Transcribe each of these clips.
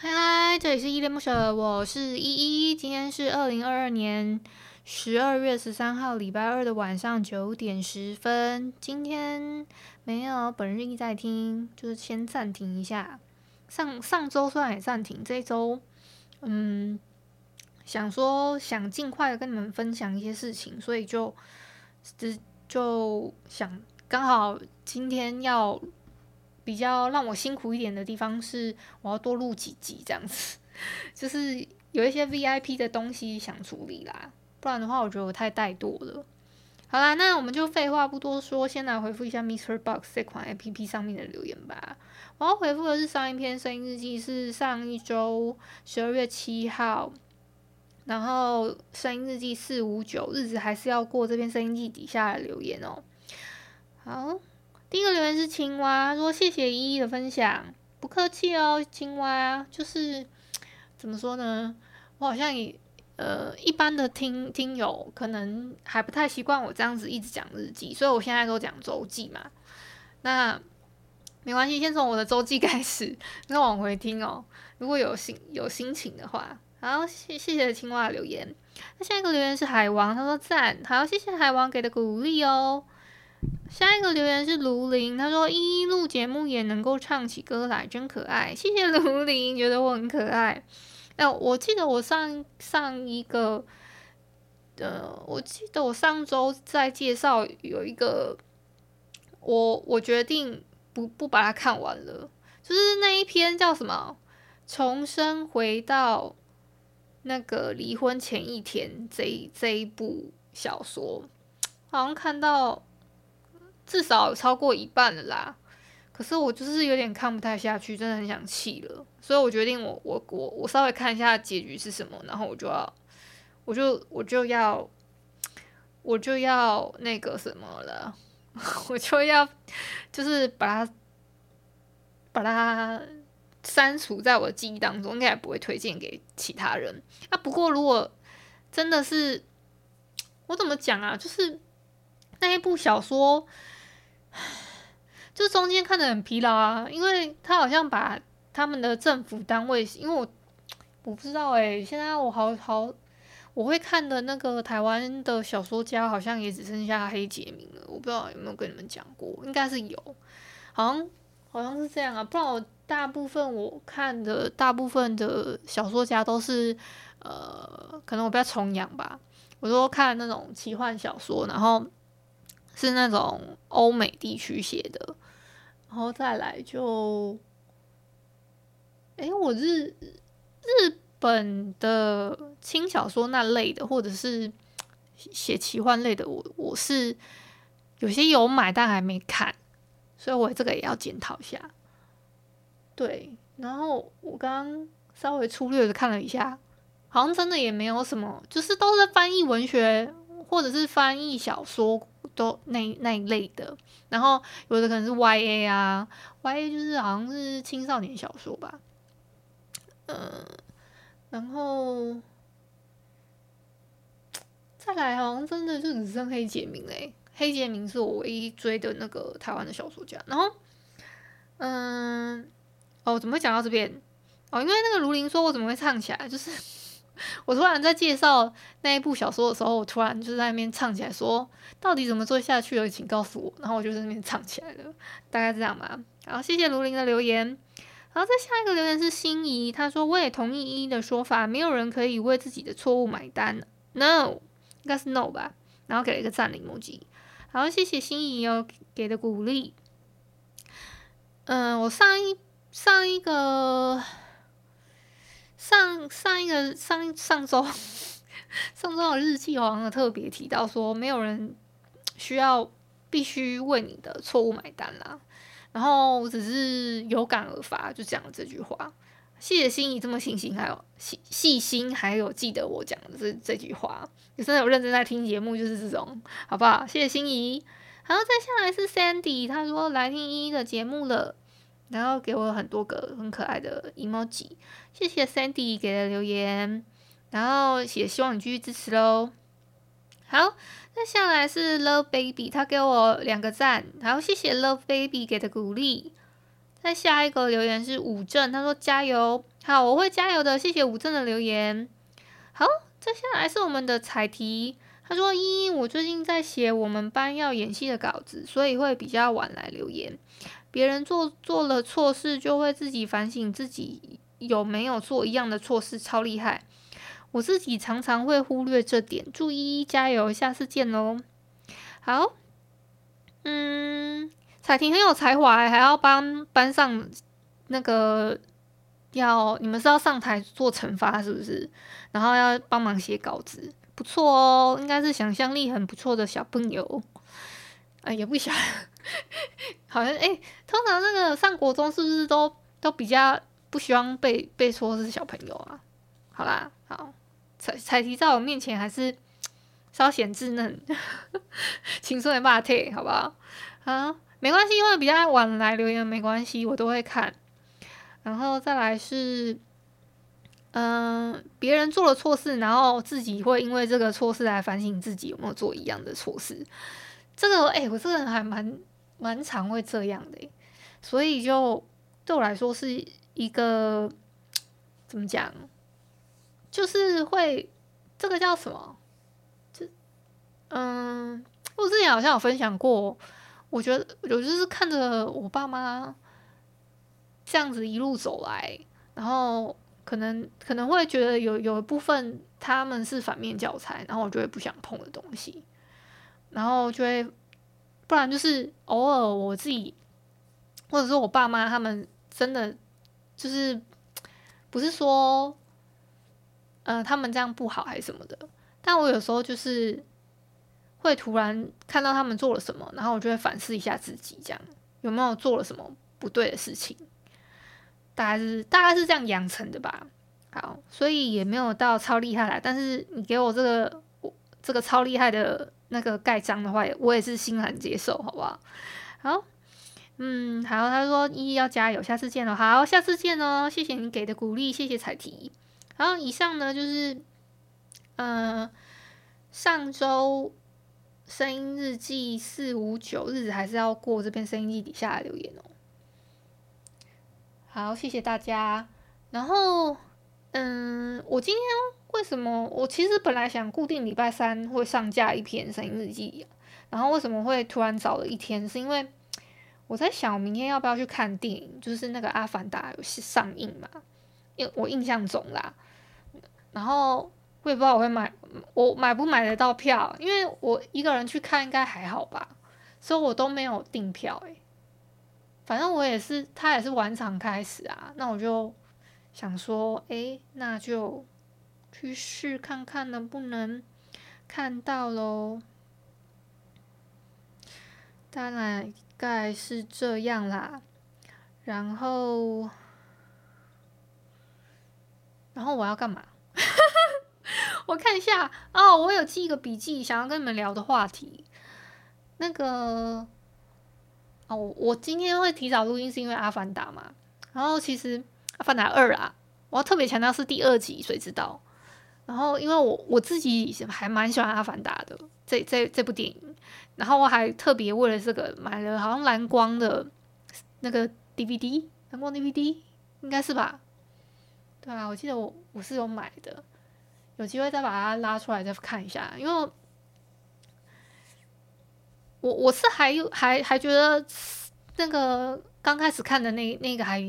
嗨嗨，这里是依恋不舍，我是依依。今天是二零二二年十二月十三号礼拜二的晚上九点十分。今天没有本日益在听，就是先暂停一下。上上周虽然也暂停，这一周嗯，想说想尽快的跟你们分享一些事情，所以就就就想刚好今天要。比较让我辛苦一点的地方是，我要多录几集这样子，就是有一些 VIP 的东西想处理啦，不然的话我觉得我太怠惰了。好啦，那我们就废话不多说，先来回复一下 Mr. Box 这款 APP 上面的留言吧。我要回复的是上一篇声音日记，是上一周十二月七号，然后声音日记四五九日子还是要过这篇声音记底下的留言哦。好。第一个留言是青蛙，说谢谢依依的分享，不客气哦，青蛙。就是怎么说呢，我好像也呃一般的听听友可能还不太习惯我这样子一直讲日记，所以我现在都讲周记嘛。那没关系，先从我的周记开始，那往回听哦。如果有心有心情的话，好，谢谢谢青蛙的留言。那下一个留言是海王，他说赞，好，谢谢海王给的鼓励哦。下一个留言是卢林，他说依依录节目也能够唱起歌来，真可爱。谢谢卢林，觉得我很可爱。那我记得我上上一个，呃，我记得我上周在介绍有一个，我我决定不不把它看完了，就是那一篇叫什么？重生回到那个离婚前一天这这一部小说，好像看到。至少超过一半了啦，可是我就是有点看不太下去，真的很想弃了，所以我决定我我我我稍微看一下结局是什么，然后我就要，我就我就要，我就要那个什么了，我就要就是把它把它删除在我的记忆当中，应该也不会推荐给其他人。啊，不过如果真的是我怎么讲啊，就是那一部小说。就中间看得很疲劳啊，因为他好像把他们的政府单位，因为我我不知道哎、现在我好好我会看的那个台湾的小说家，好像也只剩下黑洁明了，我不知道有没有跟你们讲过，应该是有，好像好像是这样啊，不然我大部分我看的大部分的小说家都是呃，可能我比较崇洋吧，我都看那种奇幻小说，然后。是那种欧美地区写的，然后再来就，诶，我日日本的轻小说那类的，或者是写奇幻类的，我我是有些有买但还没看，所以我这个也要检讨一下。对，然后我刚刚稍微粗略的看了一下，好像真的也没有什么，就是都是翻译文学或者是翻译小说。都那那一类的，然后有的可能是 YA 啊，YA 就是好像是青少年小说吧，嗯，然后再来好像真的就只剩黑杰明嘞，黑杰明是我唯一追的那个台湾的小说家，然后嗯，哦，怎么会讲到这边？哦，因为那个卢林说我怎么会唱起来，就是。我突然在介绍那一部小说的时候，我突然就在那边唱起来，说到底怎么做下去了，请告诉我。然后我就在那边唱起来了，大概这样吧。好，谢谢卢林的留言。然后再下一个留言是心仪，他说我也同意依依的说法，没有人可以为自己的错误买单。No，应该是 No 吧。然后给了一个赞的 emoji。好，谢谢心仪哦给的鼓励。嗯，我上一上一个。上上一个上上周上周的日记好像特别提到说，没有人需要必须为你的错误买单啦。然后我只是有感而发，就讲了这句话。谢谢心怡这么细心，还有细细心，还有记得我讲的这这句话。有真的有认真在听节目，就是这种，好不好？谢谢心怡。然后再下来是 Sandy，他说来听依依的节目了，然后给我很多个很可爱的 emoji。谢谢 Sandy 给的留言，然后也希望你继续支持喽。好，再下来是 Love Baby，他给我两个赞，然后谢谢 Love Baby 给的鼓励。再下一个留言是武正，他说加油，好，我会加油的，谢谢武正的留言。好，接下来是我们的彩题，他说依依，我最近在写我们班要演戏的稿子，所以会比较晚来留言。别人做做了错事，就会自己反省自己有没有做一样的错事，超厉害。我自己常常会忽略这点，祝依依加油，下次见喽。好，嗯，彩婷很有才华，还要帮班上那个要你们是要上台做惩罚是不是？然后要帮忙写稿子，不错哦，应该是想象力很不错的小朋友。哎，也不小，好像哎，通常那个上国中是不是都都比较不希望被被说是小朋友啊？好啦，好。彩彩提在我面前还是稍显稚嫩，青春的霸体，好不好？啊，没关系，因为比较晚来留言没关系，我都会看。然后再来是，嗯、别人做了错事，然后自己会因为这个错事来反省自己有没有做一样的错事。这个，哎、我这个人还蛮蛮常会这样的，所以就对我来说是一个怎么讲？就是会，这个叫什么？就嗯，我之前好像有分享过。我觉得我就是看着我爸妈这样子一路走来，然后可能可能会觉得有有一部分他们是反面教材，然后我就会不想碰的东西，然后就会不然就是偶尔我自己，或者是我爸妈他们真的就是不是说。呃，他们这样不好还是什么的？但我有时候就是会突然看到他们做了什么，然后我就会反思一下自己，这样有没有做了什么不对的事情？大概是大概是这样养成的吧。好，所以也没有到超厉害啦。但是你给我这个这个超厉害的那个盖章的话，我也是欣然接受，好不好？好，嗯，好，他说依依要加油，下次见了，好，下次见哦，谢谢你给的鼓励，谢谢彩提。然后以上呢，就是，嗯、上周声音日记四五九日子还是要过这边声音日记底下的留言哦。好，谢谢大家。然后，嗯，我今天为什么我其实本来想固定礼拜三会上架一篇声音日记，然后为什么会突然早了一天？是因为我在想，我明天要不要去看电影？就是那个《阿凡达》有上映嘛？因为我印象中啦。然后我也不知道我会买，我买不买得到票？因为我一个人去看应该还好吧，所以我都没有订票诶。反正我也是，他也是晚场开始啊，那我就想说，诶，那就去试看看能不能看到喽。大概是这样啦，然后，然后我要干嘛？我看一下哦，我有记一个笔记，想要跟你们聊的话题。那个哦，我今天会提早录音是因为《阿凡达》嘛。然后其实《阿凡达二》啊，我要特别强调是第二集，谁知道？然后因为我我自己还蛮喜欢《阿凡达》的这这这部电影，然后我还特别为了这个买了好像蓝光的那个 DVD，蓝光 DVD 应该是吧？对啊，我记得我我是有买的，有机会再把它拉出来再看一下，因为我我是还有还还觉得那个刚开始看的那那个还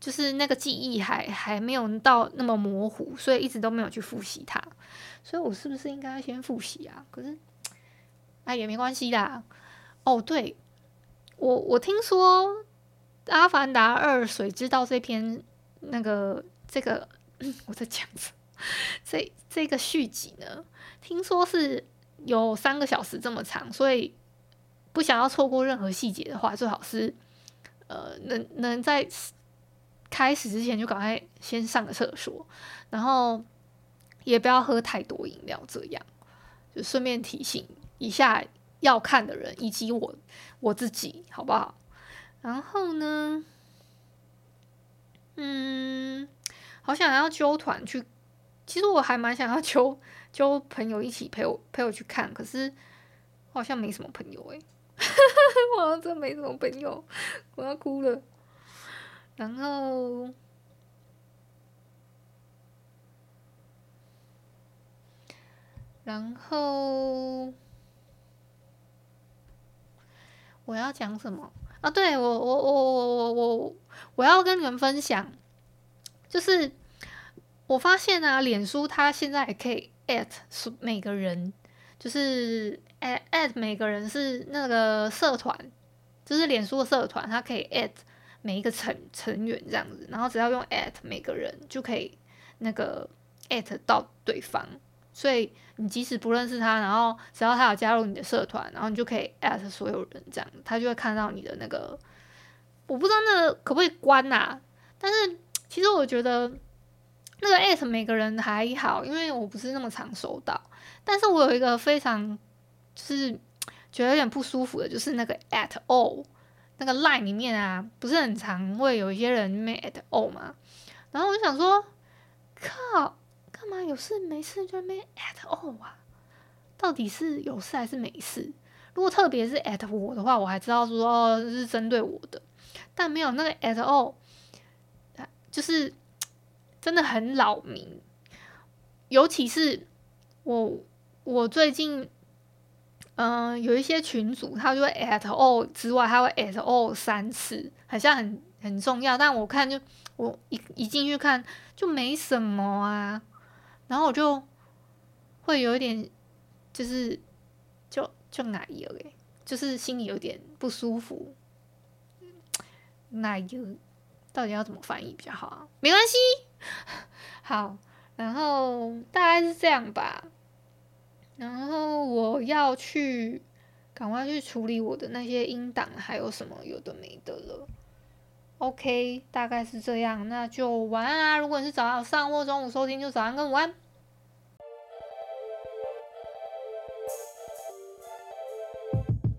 就是那个记忆还还没有到那么模糊，所以一直都没有去复习它，所以我是不是应该先复习啊？可是哎也没关系啦。哦，对，我我听说《阿凡达二：水之道》这篇。那个这个，我在讲什么？这这个续集呢，听说是有三个小时这么长，所以不想要错过任何细节的话，最好是呃，能能在开始之前就赶快先上个厕所，然后也不要喝太多饮料，这样就顺便提醒一下要看的人以及我我自己，好不好？然后呢，嗯，好想要揪团去，其实我还蛮想要揪揪朋友一起陪我陪我去看，可是好像没什么朋友诶，我好像真没什么朋友，我要哭了。然后，然后我要讲什么？啊，对，我我我我我我我要跟你们分享，就是我发现啊，脸书它现在也可以 at 每个人，就是 at at 每个人是那个社团，就是脸书的社团，它可以 at 每一个成成员这样子，然后只要用 at 每个人就可以那个 at 到对方。所以你即使不认识他，然后只要他有加入你的社团，然后你就可以 at 所有人，这样他就会看到你的那个。我不知道那个可不可以关呐、啊？但是其实我觉得那个 at 每个人还好，因为我不是那么常收到。但是我有一个非常就是觉得有点不舒服的，就是那个 at all 那个 line 里面啊，不是很常会有一些人没 at all 嘛？然后我就想说，靠。干嘛有事没事就没 at all 啊？到底是有事还是没事？如果特别是 at 我的话，我还知道说哦是针对我的，但没有那个 at all，就是 真的很扰民。尤其是我我最近嗯、有一些群组，他就会 at all 之外，他会 at all 三次，好像很很重要。但我看就我一一进去看就没什么啊。然后我就会有一点，就是就就奶油诶，就是心里有点不舒服。奶油到底要怎么翻译比较好啊？没关系，好，然后大概是这样吧。然后我要去赶快去处理我的那些音档，还有什么有的没的了。OK，大概是这样，那就晚安啊！如果你是早上或中午收听，就早安跟午安。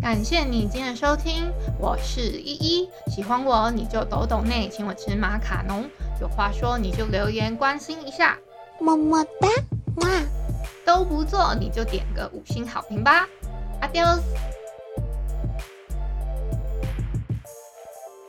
感谢你今天的收听，我是依依。喜欢我你就抖抖内，请我吃马卡龙。有话说你就留言关心一下，么么哒，哇！都不做你就点个五星好评吧，Adios。